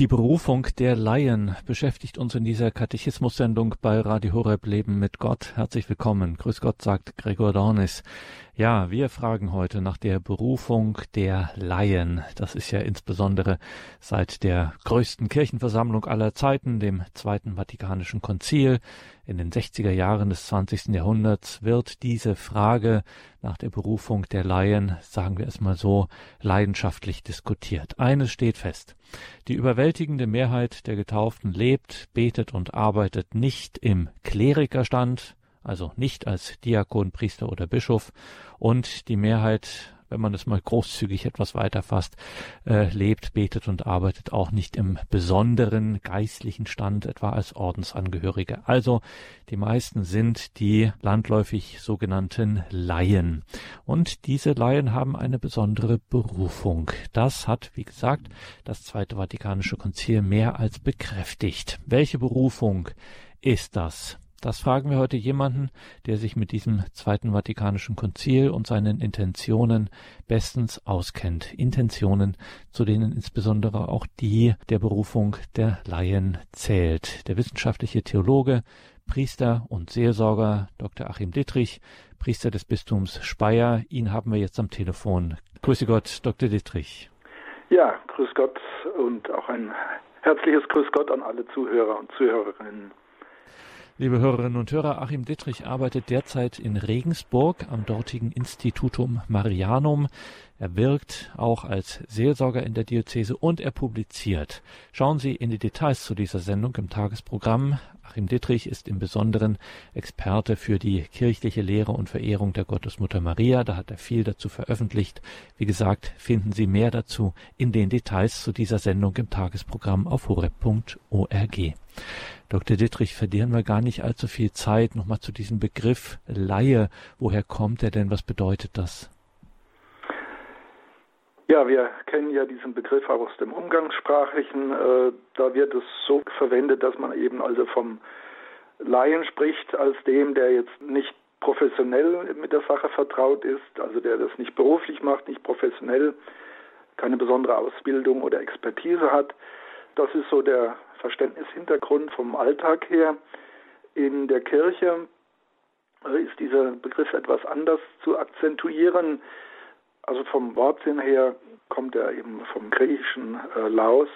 Die Berufung der Laien beschäftigt uns in dieser Katechismus-Sendung bei Radio Horeb Leben mit Gott. Herzlich willkommen. Grüß Gott, sagt Gregor Dornis. Ja, wir fragen heute nach der Berufung der Laien. Das ist ja insbesondere seit der größten Kirchenversammlung aller Zeiten, dem Zweiten Vatikanischen Konzil, in den 60er Jahren des 20. Jahrhunderts wird diese Frage nach der Berufung der Laien, sagen wir es mal so, leidenschaftlich diskutiert. Eines steht fest. Die überwältigende Mehrheit der Getauften lebt, betet und arbeitet nicht im Klerikerstand, also nicht als Diakon, Priester oder Bischof, und die Mehrheit wenn man es mal großzügig etwas weiterfasst, äh, lebt, betet und arbeitet auch nicht im besonderen geistlichen Stand, etwa als Ordensangehörige. Also die meisten sind die landläufig sogenannten Laien. Und diese Laien haben eine besondere Berufung. Das hat, wie gesagt, das Zweite Vatikanische Konzil mehr als bekräftigt. Welche Berufung ist das? Das fragen wir heute jemanden, der sich mit diesem Zweiten Vatikanischen Konzil und seinen Intentionen bestens auskennt. Intentionen, zu denen insbesondere auch die der Berufung der Laien zählt. Der wissenschaftliche Theologe, Priester und Seelsorger Dr. Achim Dittrich, Priester des Bistums Speyer. Ihn haben wir jetzt am Telefon. Grüße Gott, Dr. Dittrich. Ja, grüß Gott und auch ein herzliches Grüß Gott an alle Zuhörer und Zuhörerinnen. Liebe Hörerinnen und Hörer, Achim Dittrich arbeitet derzeit in Regensburg am dortigen Institutum Marianum. Er wirkt auch als Seelsorger in der Diözese und er publiziert. Schauen Sie in die Details zu dieser Sendung im Tagesprogramm. Achim Dittrich ist im Besonderen Experte für die kirchliche Lehre und Verehrung der Gottesmutter Maria. Da hat er viel dazu veröffentlicht. Wie gesagt, finden Sie mehr dazu in den Details zu dieser Sendung im Tagesprogramm auf horeb.org. Dr. Dittrich, verlieren wir gar nicht allzu viel Zeit. Nochmal zu diesem Begriff Laie. Woher kommt er denn? Was bedeutet das? Ja, wir kennen ja diesen Begriff auch aus dem Umgangssprachlichen. Äh, da wird es so verwendet, dass man eben also vom Laien spricht, als dem, der jetzt nicht professionell mit der Sache vertraut ist, also der das nicht beruflich macht, nicht professionell, keine besondere Ausbildung oder Expertise hat. Das ist so der Verständnishintergrund vom Alltag her. In der Kirche äh, ist dieser Begriff etwas anders zu akzentuieren. Also vom Wortsinn her kommt er eben vom griechischen äh, Laos,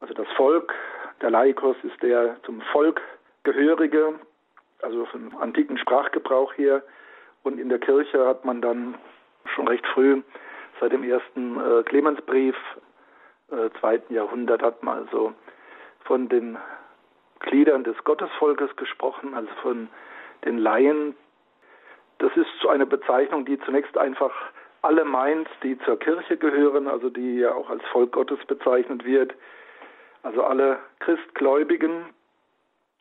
also das Volk. Der Laikos ist der zum Volk gehörige, also vom antiken Sprachgebrauch her. Und in der Kirche hat man dann schon recht früh, seit dem ersten äh, Clemensbrief, äh, zweiten Jahrhundert, hat man also von den Gliedern des Gottesvolkes gesprochen, also von den Laien. Das ist so eine Bezeichnung, die zunächst einfach alle meint, die zur Kirche gehören, also die ja auch als Volk Gottes bezeichnet wird. Also alle Christgläubigen.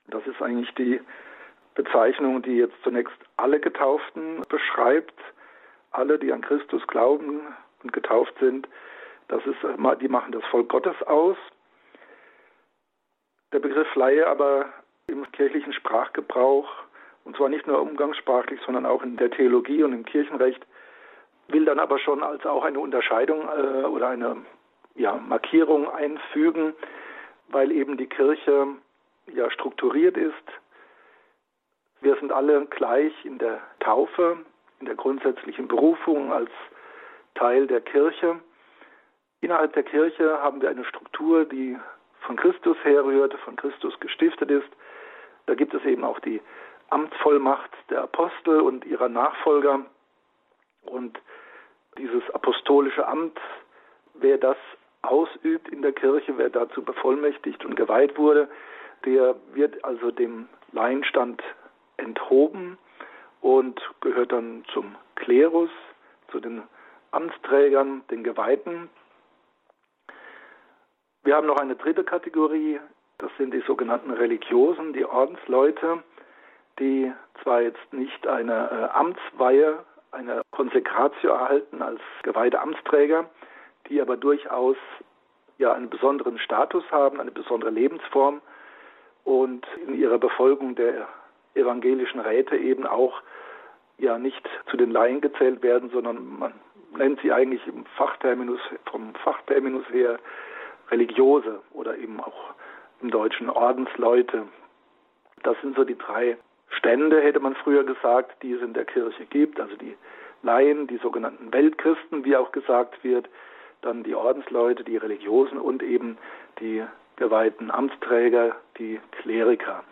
Das ist eigentlich die Bezeichnung, die jetzt zunächst alle Getauften beschreibt. Alle, die an Christus glauben und getauft sind, das ist, die machen das Volk Gottes aus. Der Begriff Laie aber im kirchlichen Sprachgebrauch, und zwar nicht nur umgangssprachlich, sondern auch in der Theologie und im Kirchenrecht, will dann aber schon als auch eine Unterscheidung äh, oder eine ja, Markierung einfügen, weil eben die Kirche ja strukturiert ist. Wir sind alle gleich in der Taufe, in der grundsätzlichen Berufung als Teil der Kirche. Innerhalb der Kirche haben wir eine Struktur, die von Christus herrührt, von Christus gestiftet ist. Da gibt es eben auch die Amtsvollmacht der Apostel und ihrer Nachfolger. Und dieses apostolische Amt, wer das ausübt in der Kirche, wer dazu bevollmächtigt und geweiht wurde, der wird also dem Laienstand enthoben und gehört dann zum Klerus, zu den Amtsträgern, den Geweihten. Wir haben noch eine dritte Kategorie, das sind die sogenannten Religiosen, die Ordensleute, die zwar jetzt nicht eine äh, Amtsweihe, eine Konsekratio erhalten als geweihte Amtsträger, die aber durchaus ja einen besonderen Status haben, eine besondere Lebensform und in ihrer Befolgung der evangelischen Räte eben auch ja nicht zu den Laien gezählt werden, sondern man nennt sie eigentlich im Fachterminus, vom Fachterminus her Religiose oder eben auch im Deutschen Ordensleute. Das sind so die drei Stände, hätte man früher gesagt, die es in der Kirche gibt. Also die Laien, die sogenannten Weltchristen, wie auch gesagt wird, dann die Ordensleute, die Religiosen und eben die geweihten Amtsträger, die Kleriker.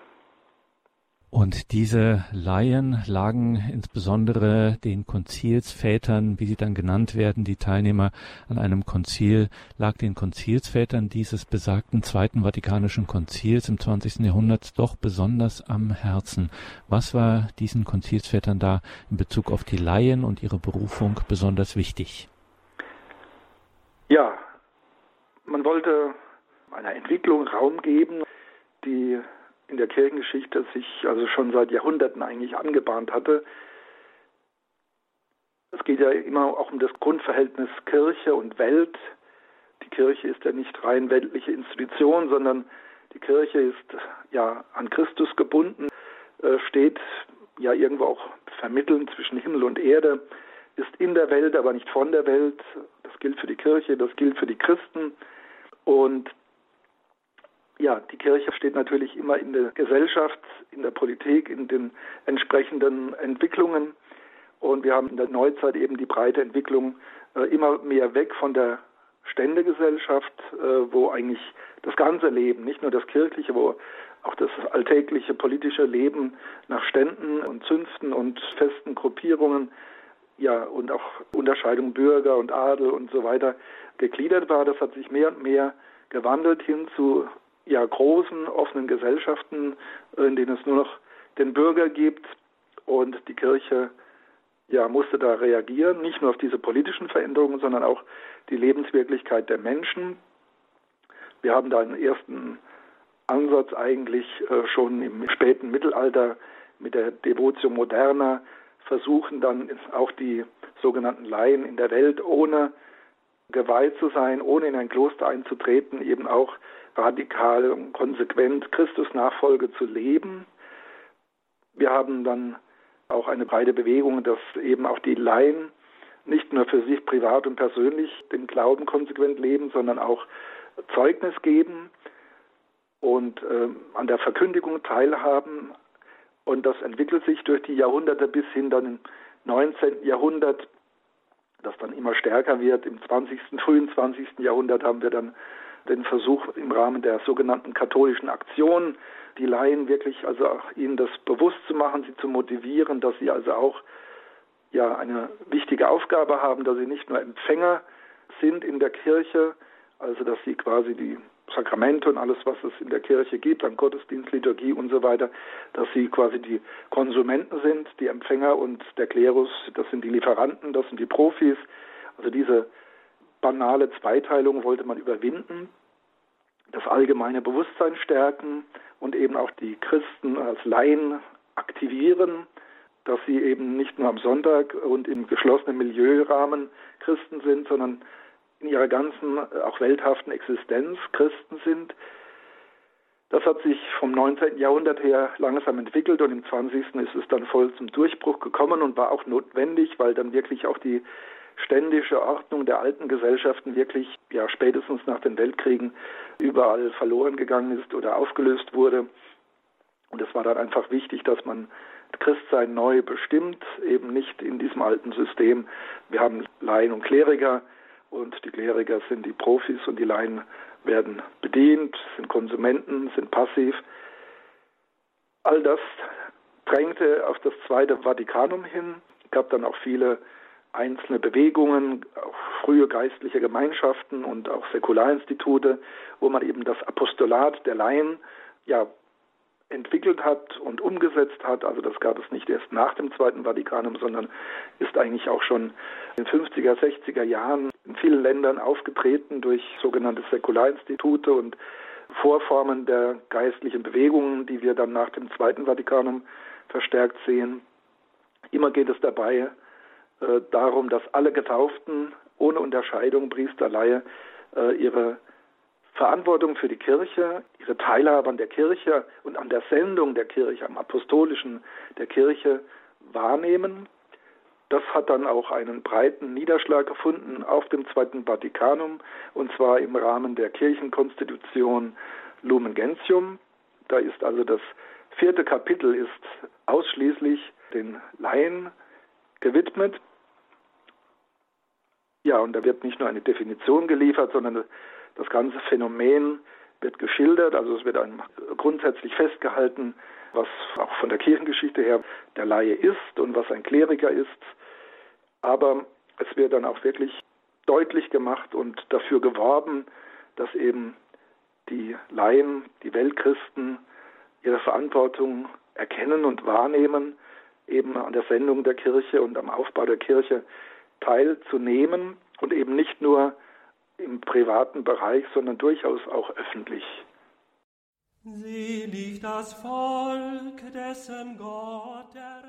Und diese Laien lagen insbesondere den Konzilsvätern, wie sie dann genannt werden, die Teilnehmer an einem Konzil, lag den Konzilsvätern dieses besagten Zweiten Vatikanischen Konzils im 20. Jahrhundert doch besonders am Herzen. Was war diesen Konzilsvätern da in Bezug auf die Laien und ihre Berufung besonders wichtig? Ja, man wollte einer Entwicklung Raum geben, die in der Kirchengeschichte sich also schon seit Jahrhunderten eigentlich angebahnt hatte. Es geht ja immer auch um das Grundverhältnis Kirche und Welt. Die Kirche ist ja nicht rein weltliche Institution, sondern die Kirche ist ja an Christus gebunden, äh, steht ja irgendwo auch vermitteln zwischen Himmel und Erde, ist in der Welt, aber nicht von der Welt. Das gilt für die Kirche, das gilt für die Christen. Und ja, die Kirche steht natürlich immer in der Gesellschaft, in der Politik, in den entsprechenden Entwicklungen. Und wir haben in der Neuzeit eben die breite Entwicklung äh, immer mehr weg von der Ständegesellschaft, äh, wo eigentlich das ganze Leben, nicht nur das kirchliche, wo auch das alltägliche politische Leben nach Ständen und Zünften und festen Gruppierungen, ja, und auch Unterscheidung Bürger und Adel und so weiter gegliedert war. Das hat sich mehr und mehr gewandelt hin zu ja, großen, offenen Gesellschaften, in denen es nur noch den Bürger gibt und die Kirche ja, musste da reagieren, nicht nur auf diese politischen Veränderungen, sondern auch die Lebenswirklichkeit der Menschen. Wir haben da einen ersten Ansatz eigentlich äh, schon im späten Mittelalter mit der Devotio Moderna versuchen dann auch die sogenannten Laien in der Welt ohne geweiht zu sein, ohne in ein Kloster einzutreten, eben auch radikal und konsequent Christus Nachfolge zu leben. Wir haben dann auch eine breite Bewegung, dass eben auch die Laien nicht nur für sich privat und persönlich den Glauben konsequent leben, sondern auch Zeugnis geben und äh, an der Verkündigung teilhaben. Und das entwickelt sich durch die Jahrhunderte bis hin dann im 19. Jahrhundert, das dann immer stärker wird. Im 20., frühen 20. Jahrhundert haben wir dann den Versuch im Rahmen der sogenannten katholischen Aktion, die Laien wirklich, also auch ihnen das bewusst zu machen, sie zu motivieren, dass sie also auch ja eine wichtige Aufgabe haben, dass sie nicht nur Empfänger sind in der Kirche, also dass sie quasi die Sakramente und alles, was es in der Kirche gibt, an Gottesdienst, Liturgie und so weiter, dass sie quasi die Konsumenten sind, die Empfänger und der Klerus, das sind die Lieferanten, das sind die Profis. Also diese banale Zweiteilung wollte man überwinden, das allgemeine Bewusstsein stärken und eben auch die Christen als Laien aktivieren, dass sie eben nicht nur am Sonntag und im geschlossenen Milieurahmen Christen sind, sondern in ihrer ganzen, auch welthaften Existenz Christen sind. Das hat sich vom 19. Jahrhundert her langsam entwickelt und im 20. ist es dann voll zum Durchbruch gekommen und war auch notwendig, weil dann wirklich auch die ständische Ordnung der alten Gesellschaften wirklich ja spätestens nach den Weltkriegen überall verloren gegangen ist oder aufgelöst wurde. Und es war dann einfach wichtig, dass man Christsein neu bestimmt, eben nicht in diesem alten System. Wir haben Laien und Kleriker und die Kleriker sind die Profis und die Laien werden bedient, sind Konsumenten, sind passiv. All das drängte auf das Zweite Vatikanum hin. Es gab dann auch viele einzelne Bewegungen, auch frühe geistliche Gemeinschaften und auch Säkularinstitute, wo man eben das Apostolat der Laien ja entwickelt hat und umgesetzt hat. Also das gab es nicht erst nach dem Zweiten Vatikanum, sondern ist eigentlich auch schon in den 50er, 60er Jahren in vielen Ländern aufgetreten durch sogenannte Säkularinstitute und Vorformen der geistlichen Bewegungen, die wir dann nach dem Zweiten Vatikanum verstärkt sehen. Immer geht es dabei äh, darum, dass alle Getauften ohne Unterscheidung, Priester, Laie, äh, ihre Verantwortung für die Kirche, ihre Teilhabe an der Kirche und an der Sendung der Kirche, am Apostolischen der Kirche wahrnehmen Das hat dann auch einen breiten Niederschlag gefunden auf dem Zweiten Vatikanum und zwar im Rahmen der Kirchenkonstitution Lumen Gentium. Da ist also das vierte Kapitel ist ausschließlich den Laien gewidmet. Ja, und da wird nicht nur eine Definition geliefert, sondern das ganze Phänomen wird geschildert. Also es wird dann grundsätzlich festgehalten, was auch von der Kirchengeschichte her der Laie ist und was ein Kleriker ist. Aber es wird dann auch wirklich deutlich gemacht und dafür geworben, dass eben die Laien, die Weltchristen ihre Verantwortung erkennen und wahrnehmen, eben an der Sendung der Kirche und am Aufbau der Kirche teilzunehmen und eben nicht nur im privaten Bereich, sondern durchaus auch öffentlich. Selig das Volk, dessen Gott der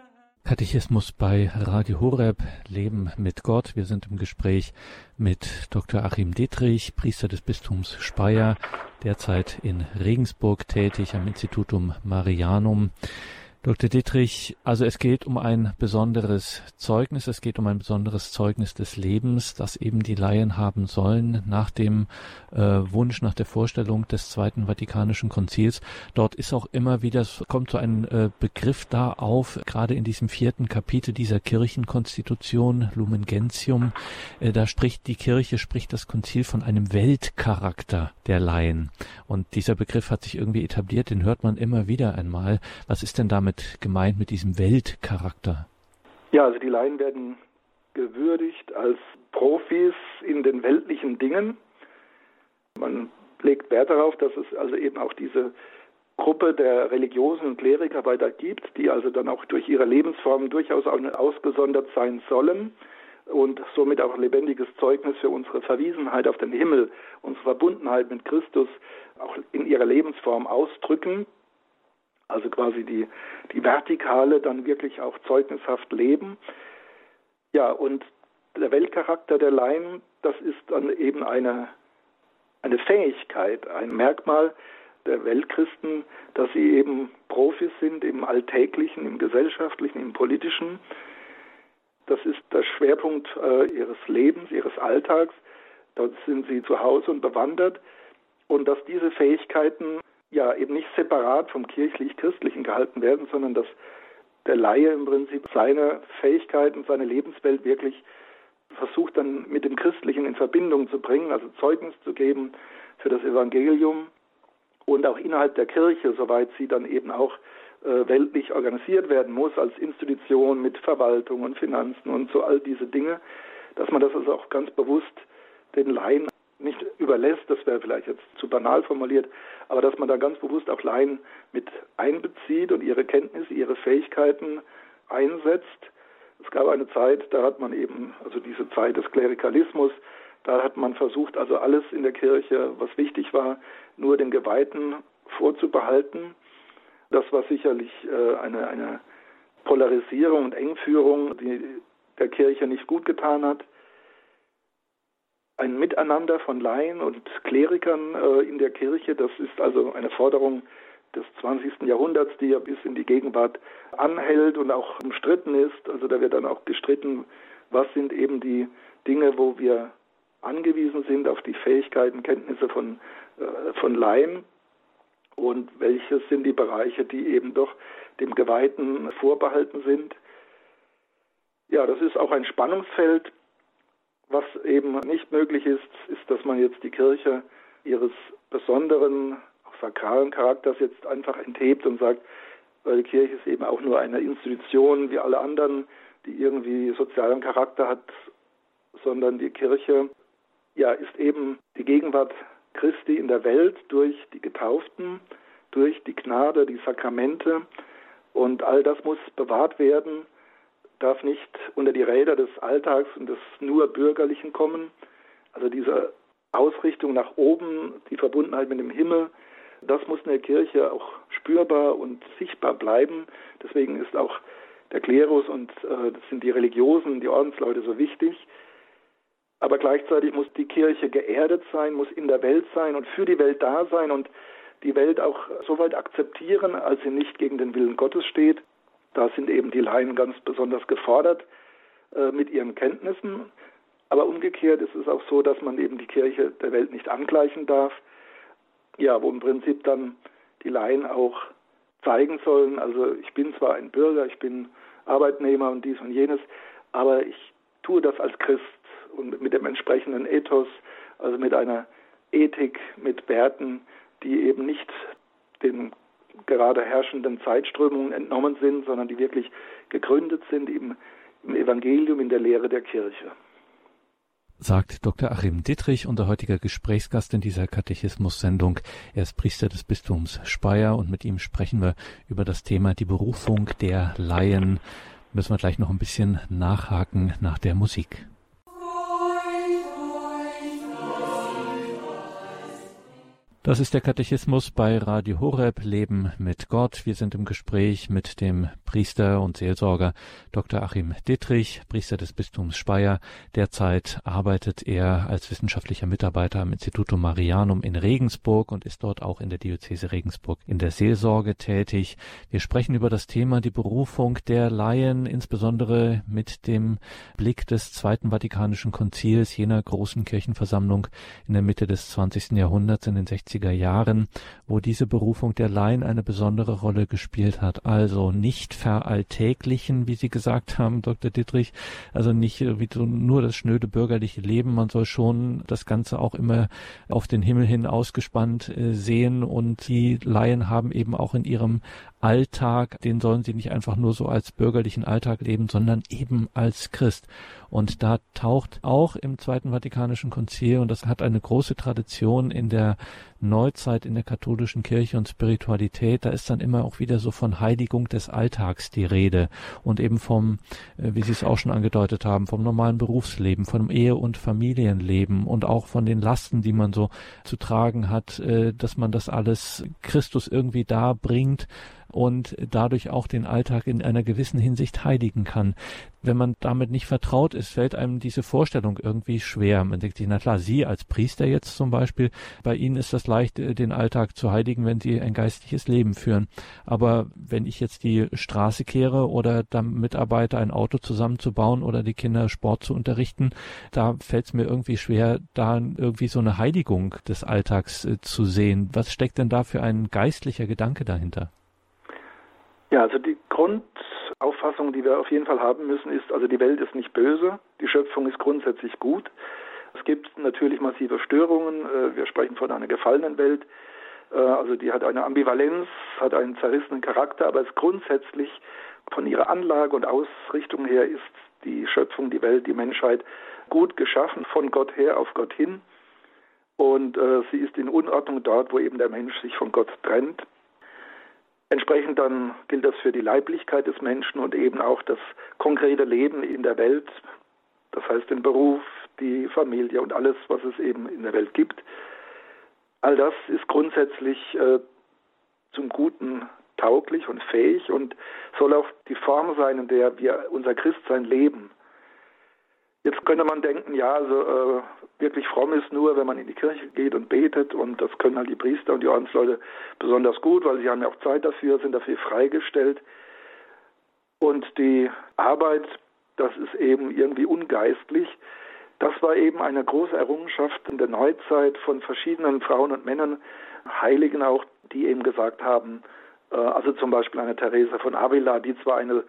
Katechismus bei Radio Horeb, Leben mit Gott. Wir sind im Gespräch mit Dr. Achim Dietrich, Priester des Bistums Speyer, derzeit in Regensburg tätig am Institutum Marianum. Dr. Dietrich, also es geht um ein besonderes Zeugnis, es geht um ein besonderes Zeugnis des Lebens, das eben die Laien haben sollen nach dem äh, Wunsch, nach der Vorstellung des Zweiten Vatikanischen Konzils. Dort ist auch immer wieder, es kommt so ein äh, Begriff da auf, gerade in diesem vierten Kapitel dieser Kirchenkonstitution, Lumen Gentium, äh, da spricht die Kirche, spricht das Konzil von einem Weltcharakter der Laien. Und dieser Begriff hat sich irgendwie etabliert, den hört man immer wieder einmal. Was ist denn damit damit gemeint mit diesem Weltcharakter? Ja, also die Laien werden gewürdigt als Profis in den weltlichen Dingen. Man legt Wert darauf, dass es also eben auch diese Gruppe der Religiosen und Kleriker weiter gibt, die also dann auch durch ihre Lebensformen durchaus auch ausgesondert sein sollen und somit auch lebendiges Zeugnis für unsere Verwiesenheit auf den Himmel, unsere Verbundenheit mit Christus auch in ihrer Lebensform ausdrücken also quasi die, die Vertikale dann wirklich auch zeugnishaft leben. Ja, und der Weltcharakter der Laien, das ist dann eben eine, eine Fähigkeit, ein Merkmal der Weltchristen, dass sie eben Profis sind im Alltäglichen, im Gesellschaftlichen, im Politischen. Das ist der Schwerpunkt äh, ihres Lebens, ihres Alltags. Dort sind sie zu Hause und bewandert. Und dass diese Fähigkeiten ja eben nicht separat vom kirchlich-christlichen gehalten werden, sondern dass der Laie im Prinzip seine Fähigkeiten, seine Lebenswelt wirklich versucht dann mit dem Christlichen in Verbindung zu bringen, also Zeugnis zu geben für das Evangelium und auch innerhalb der Kirche, soweit sie dann eben auch äh, weltlich organisiert werden muss, als Institution mit Verwaltung und Finanzen und so all diese Dinge, dass man das also auch ganz bewusst den Laien nicht überlässt, das wäre vielleicht jetzt zu banal formuliert, aber dass man da ganz bewusst auch Laien mit einbezieht und ihre Kenntnisse, ihre Fähigkeiten einsetzt. Es gab eine Zeit, da hat man eben, also diese Zeit des Klerikalismus, da hat man versucht, also alles in der Kirche, was wichtig war, nur den Geweihten vorzubehalten. Das war sicherlich äh, eine, eine Polarisierung und Engführung, die der Kirche nicht gut getan hat ein Miteinander von Laien und Klerikern äh, in der Kirche. Das ist also eine Forderung des 20. Jahrhunderts, die ja bis in die Gegenwart anhält und auch umstritten ist. Also da wird dann auch gestritten, was sind eben die Dinge, wo wir angewiesen sind auf die Fähigkeiten, Kenntnisse von, äh, von Laien und welche sind die Bereiche, die eben doch dem Geweihten vorbehalten sind. Ja, das ist auch ein Spannungsfeld, was eben nicht möglich ist, ist, dass man jetzt die Kirche ihres besonderen, sakralen Charakters jetzt einfach enthebt und sagt, weil die Kirche ist eben auch nur eine Institution wie alle anderen, die irgendwie sozialen Charakter hat, sondern die Kirche ja ist eben die Gegenwart Christi in der Welt durch die Getauften, durch die Gnade, die Sakramente. Und all das muss bewahrt werden darf nicht unter die Räder des Alltags und des nur Bürgerlichen kommen. Also diese Ausrichtung nach oben, die Verbundenheit mit dem Himmel, das muss in der Kirche auch spürbar und sichtbar bleiben. Deswegen ist auch der Klerus und äh, das sind die Religiosen, die Ordensleute so wichtig. Aber gleichzeitig muss die Kirche geerdet sein, muss in der Welt sein und für die Welt da sein und die Welt auch so weit akzeptieren, als sie nicht gegen den Willen Gottes steht. Da sind eben die Laien ganz besonders gefordert. äh, mit ihren Kenntnissen. Aber umgekehrt ist es auch so, dass man eben die Kirche der Welt nicht angleichen darf. Ja, wo im Prinzip dann die Laien auch zeigen sollen, also ich bin zwar ein Bürger, ich bin Arbeitnehmer und dies und jenes, aber ich tue das als Christ und mit dem entsprechenden Ethos, also mit einer Ethik, mit Werten, die eben nicht den gerade herrschenden Zeitströmungen entnommen sind, sondern die wirklich gegründet sind im, im Evangelium, in der Lehre der Kirche sagt Dr. Achim Dittrich, unser heutiger Gesprächsgast in dieser Katechismus-Sendung. Er ist Priester des Bistums Speyer und mit ihm sprechen wir über das Thema die Berufung der Laien. Müssen wir gleich noch ein bisschen nachhaken nach der Musik. Das ist der Katechismus bei Radio Horeb Leben mit Gott. Wir sind im Gespräch mit dem Priester und Seelsorger Dr. Achim Dittrich, Priester des Bistums Speyer. Derzeit arbeitet er als wissenschaftlicher Mitarbeiter am Instituto Marianum in Regensburg und ist dort auch in der Diözese Regensburg in der Seelsorge tätig. Wir sprechen über das Thema die Berufung der Laien, insbesondere mit dem Blick des Zweiten Vatikanischen Konzils, jener großen Kirchenversammlung in der Mitte des 20. Jahrhunderts in den 60 60er Jahren, wo diese Berufung der Laien eine besondere Rolle gespielt hat. Also nicht veralltäglichen, wie Sie gesagt haben, Dr. Dittrich, also nicht wie so nur das schnöde bürgerliche Leben. Man soll schon das Ganze auch immer auf den Himmel hin ausgespannt äh, sehen und die Laien haben eben auch in ihrem Alltag, den sollen sie nicht einfach nur so als bürgerlichen Alltag leben, sondern eben als Christ. Und da taucht auch im Zweiten Vatikanischen Konzil, und das hat eine große Tradition in der Neuzeit in der katholischen Kirche und Spiritualität, da ist dann immer auch wieder so von Heiligung des Alltags die Rede und eben vom, äh, wie Sie es auch schon angedeutet haben, vom normalen Berufsleben, vom Ehe- und Familienleben und auch von den Lasten, die man so zu tragen hat, äh, dass man das alles Christus irgendwie da bringt und dadurch auch den Alltag in einer gewissen Hinsicht heiligen kann. Wenn man damit nicht vertraut ist, fällt einem diese Vorstellung irgendwie schwer. Man denkt sich, na klar, Sie als Priester jetzt zum Beispiel, bei Ihnen ist das leicht, äh, den Alltag zu heiligen, wenn Sie ein geistliches Leben führen. Aber wenn ich jetzt die Straße kehre oder dann mitarbeite, ein Auto zusammenzubauen oder die Kinder Sport zu unterrichten, da fällt es mir irgendwie schwer, da irgendwie so eine Heiligung des Alltags äh, zu sehen. Was steckt denn da für ein geistlicher Gedanke dahinter? Ja, also die Grundauffassung, die wir auf jeden Fall haben müssen, ist, also die Welt ist nicht böse, die Schöpfung ist grundsätzlich gut. Es gibt natürlich massive Störungen, äh, wir sprechen von einer gefallenen Welt, äh, also die hat eine Ambivalenz, hat einen zerrissenen Charakter, aber es grundsätzlich von ihrer Anlage und Ausrichtung her ist die Schöpfung, die Welt, die Menschheit gut geschaffen, von Gott her auf Gott hin. Und äh, sie ist in Unordnung dort, wo eben der Mensch sich von Gott trennt. Entsprechend dann gilt das für die Leiblichkeit des Menschen und eben auch das konkrete Leben in der Welt, das heißt den Beruf, die Familie und alles, was es eben in der Welt gibt. All das ist grundsätzlich äh, zum Guten tauglich und fähig und soll auch die Form sein, in der wir unser Christsein leben. Jetzt könnte man denken, ja, also äh, wirklich fromm ist nur, wenn man in die Kirche geht und betet und das können halt die Priester und die Ordensleute besonders gut, weil sie haben ja auch Zeit dafür, sind dafür freigestellt. Und die Arbeit, das ist eben irgendwie ungeistlich. Das war eben eine große Errungenschaft in der Neuzeit von verschiedenen Frauen und Männern, Heiligen auch, die eben gesagt haben, äh, also zum Beispiel eine Theresa von Avila, die zwar eine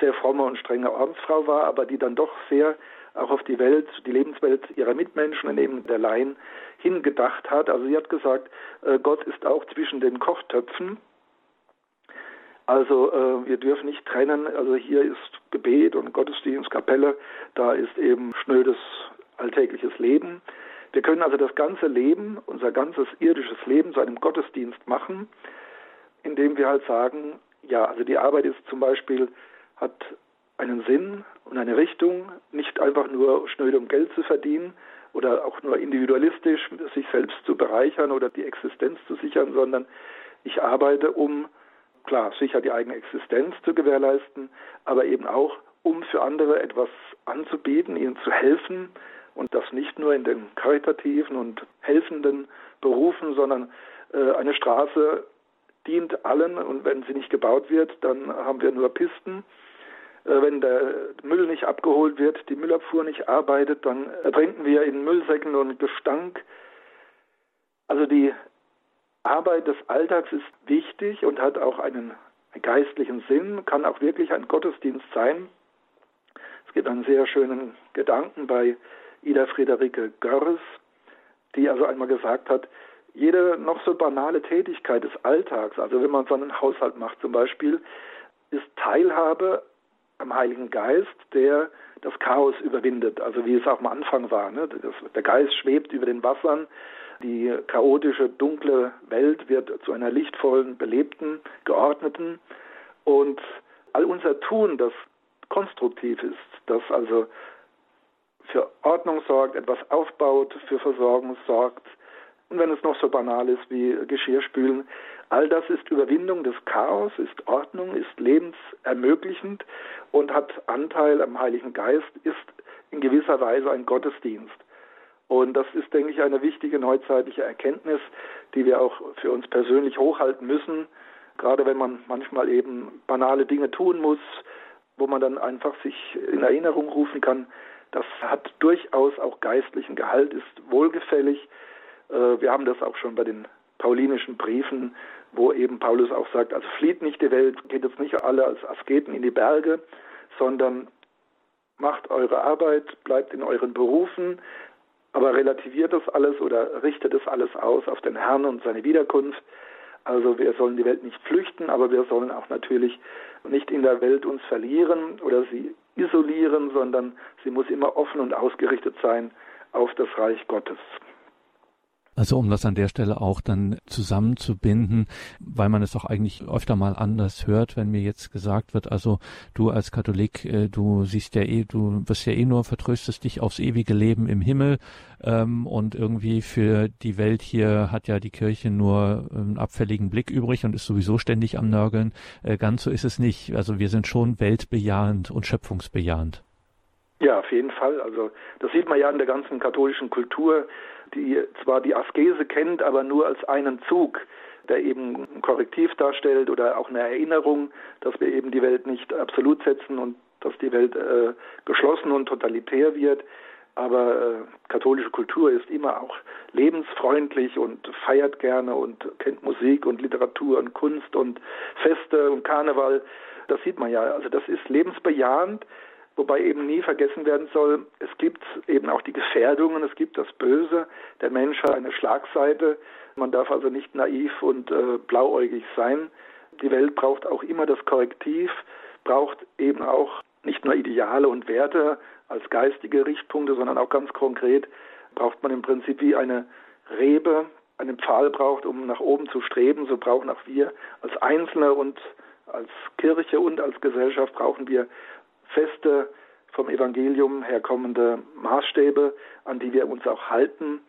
sehr fromme und strenge Ordensfrau war, aber die dann doch sehr auch auf die Welt, die Lebenswelt ihrer Mitmenschen eben der Laien hingedacht hat. Also sie hat gesagt, äh, Gott ist auch zwischen den Kochtöpfen. Also äh, wir dürfen nicht trennen, also hier ist Gebet und Gottesdienst, Kapelle, da ist eben schnödes alltägliches Leben. Wir können also das ganze Leben, unser ganzes irdisches Leben zu einem Gottesdienst machen, indem wir halt sagen, ja, also die Arbeit ist zum Beispiel, hat einen Sinn und eine Richtung, nicht einfach nur schnöde um Geld zu verdienen oder auch nur individualistisch sich selbst zu bereichern oder die Existenz zu sichern, sondern ich arbeite, um, klar, sicher die eigene Existenz zu gewährleisten, aber eben auch, um für andere etwas anzubieten, ihnen zu helfen und das nicht nur in den karitativen und helfenden Berufen, sondern äh, eine Straße dient allen und wenn sie nicht gebaut wird, dann haben wir nur Pisten wenn der Müll nicht abgeholt wird, die Müllabfuhr nicht arbeitet, dann ertrinken wir in Müllsäcken und Gestank. Also die Arbeit des Alltags ist wichtig und hat auch einen geistlichen Sinn, kann auch wirklich ein Gottesdienst sein. Es gibt einen sehr schönen Gedanken bei Ida Friederike Görres, die also einmal gesagt hat, jede noch so banale Tätigkeit des Alltags, also wenn man so einen Haushalt macht zum Beispiel, ist Teilhabe am Heiligen Geist, der das Chaos überwindet, also wie es auch am Anfang war. Ne? Das, der Geist schwebt über den Wassern, die chaotische, dunkle Welt wird zu einer lichtvollen, belebten, geordneten und all unser Tun, das konstruktiv ist, das also für Ordnung sorgt, etwas aufbaut, für Versorgung sorgt, und wenn es noch so banal ist wie Geschirrspülen, all das ist Überwindung des Chaos, ist Ordnung, ist lebensermöglichend und hat Anteil am Heiligen Geist, ist in gewisser Weise ein Gottesdienst. Und das ist, denke ich, eine wichtige neuzeitliche Erkenntnis, die wir auch für uns persönlich hochhalten müssen, gerade wenn man manchmal eben banale Dinge tun muss, wo man dann einfach sich in Erinnerung rufen kann, das hat durchaus auch geistlichen Gehalt, ist wohlgefällig, äh, wir haben das auch schon bei den paulinischen Briefen, wo eben Paulus auch sagt, also flieht nicht die Welt, geht jetzt nicht alle als Asketen in die Berge, sondern macht eure Arbeit, bleibt in euren Berufen, aber relativiert das alles oder richtet das alles aus auf den Herrn und seine Wiederkunft. Also wir sollen die Welt nicht flüchten, aber wir sollen auch natürlich nicht in der Welt uns verlieren oder sie isolieren, sondern sie muss immer offen und ausgerichtet sein auf das Reich Gottes. Also um das an der Stelle auch dann zusammenzubinden, weil man es auch eigentlich öfter mal anders hört, wenn mir jetzt gesagt wird, also du als Katholik, äh, du siehst ja eh, du wirst ja eh nur vertröstest dich aufs ewige Leben im Himmel ähm, und irgendwie für die Welt hier hat ja die Kirche nur einen abfälligen Blick übrig und ist sowieso ständig am Nörgeln. Äh, ganz so ist es nicht. Also wir sind schon weltbejahend und schöpfungsbejahend. Ja, auf jeden Fall. Also das sieht man ja in der ganzen katholischen Kultur die zwar die Askese kennt, aber nur als einen Zug, der eben ein Korrektiv darstellt oder auch eine Erinnerung, dass wir eben die Welt nicht absolut setzen und dass die Welt äh, geschlossen und totalitär wird. Aber äh, katholische Kultur ist immer auch lebensfreundlich und feiert gerne und kennt Musik und Literatur und Kunst und Feste und Karneval. Das sieht man ja. Also das ist lebensbejahend Wobei eben nie vergessen werden soll, es gibt eben auch die Gefährdungen, es gibt das Böse. Der Mensch hat eine Schlagseite. Man darf also nicht naiv und äh, blauäugig sein. Die Welt braucht auch immer das Korrektiv, braucht eben auch nicht nur Ideale und Werte als geistige Richtpunkte, sondern auch ganz konkret braucht man im Prinzip wie eine Rebe einen Pfahl braucht, um nach oben zu streben, so brauchen auch wir als Einzelne und als Kirche und als Gesellschaft brauchen wir feste, vom Evangelium herkommende Maßstäbe, an die wir uns auch halten,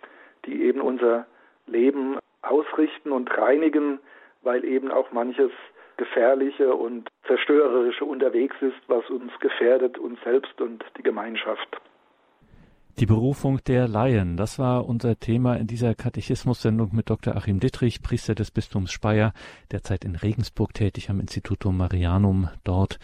die eben unser Leben ausrichten und reinigen, weil eben auch manches gefährliche und zerstörerische unterwegs ist, was uns gefährdet, uns selbst und die Gemeinschaft. Die Berufung der Laien, das war unser Thema in dieser Katechismus-Sendung mit Dr. Achim Dittrich, Priester des Bistums Speyer, derzeit in Regensburg tätig am Institutum Marianum dort.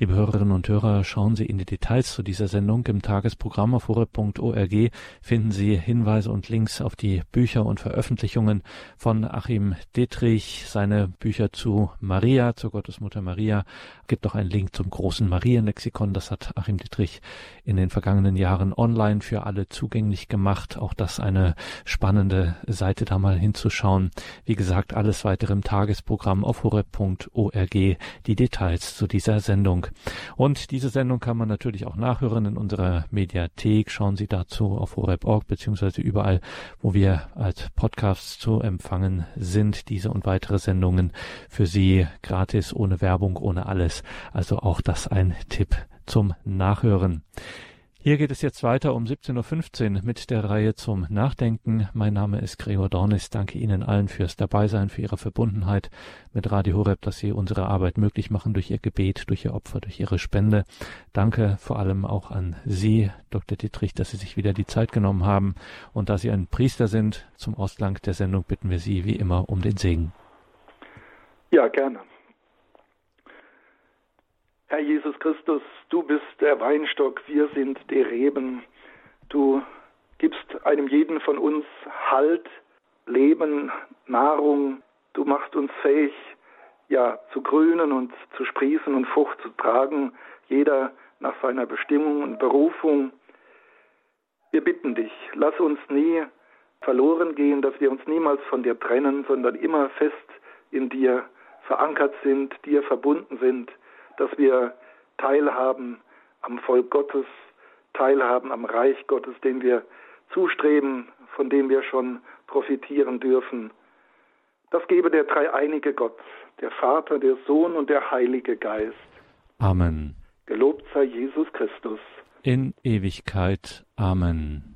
Liebe Hörerinnen und Hörer, schauen Sie in die Details zu dieser Sendung. Im Tagesprogramm auf horeb.org finden Sie Hinweise und Links auf die Bücher und Veröffentlichungen von Achim Dietrich, seine Bücher zu Maria, zur Gottesmutter Maria. Gibt auch einen Link zum großen Marienlexikon. Das hat Achim Dietrich in den vergangenen Jahren online für alle zugänglich gemacht. Auch das eine spannende Seite, da mal hinzuschauen. Wie gesagt, alles weitere im Tagesprogramm auf horeb.org. Die Details zu dieser Sendung. Und diese Sendung kann man natürlich auch nachhören in unserer Mediathek. Schauen Sie dazu auf horeb.org beziehungsweise überall, wo wir als Podcasts zu empfangen sind. Diese und weitere Sendungen für Sie gratis, ohne Werbung, ohne alles. Also auch das ein Tipp zum Nachhören. Hier geht es jetzt weiter um 17.15 Uhr mit der Reihe zum Nachdenken. Mein Name ist Gregor Dornis. Danke Ihnen allen fürs Dabeisein, für Ihre Verbundenheit mit Radio Horeb, dass Sie unsere Arbeit möglich machen durch Ihr Gebet, durch Ihr Opfer, durch Ihre Spende. Danke vor allem auch an Sie, Dr. Dietrich, dass Sie sich wieder die Zeit genommen haben und da Sie ein Priester sind. Zum Ausgang der Sendung bitten wir Sie wie immer um den Segen. Ja, gerne. Herr Jesus Christus, du bist der Weinstock, wir sind die Reben. Du gibst einem jeden von uns Halt, Leben, Nahrung. Du machst uns fähig, ja, zu grünen und zu sprießen und Frucht zu tragen, jeder nach seiner Bestimmung und Berufung. Wir bitten dich, lass uns nie verloren gehen, dass wir uns niemals von dir trennen, sondern immer fest in dir verankert sind, dir verbunden sind dass wir teilhaben am Volk Gottes, teilhaben am Reich Gottes, dem wir zustreben, von dem wir schon profitieren dürfen. Das gebe der dreieinige Gott, der Vater, der Sohn und der Heilige Geist. Amen. Gelobt sei Jesus Christus. In Ewigkeit. Amen.